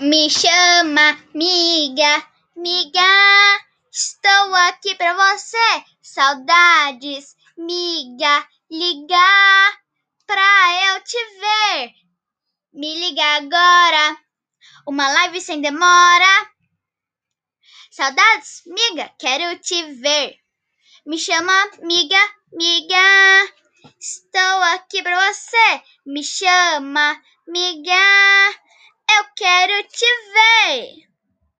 Me chama, miga, miga. Estou aqui pra você. Saudades, miga, ligar pra eu te ver. Me liga agora. Uma live sem demora. Saudades, miga, quero te ver. Me chama, miga, miga. Estou aqui pra você. Me chama, miga. Eu quero te ver.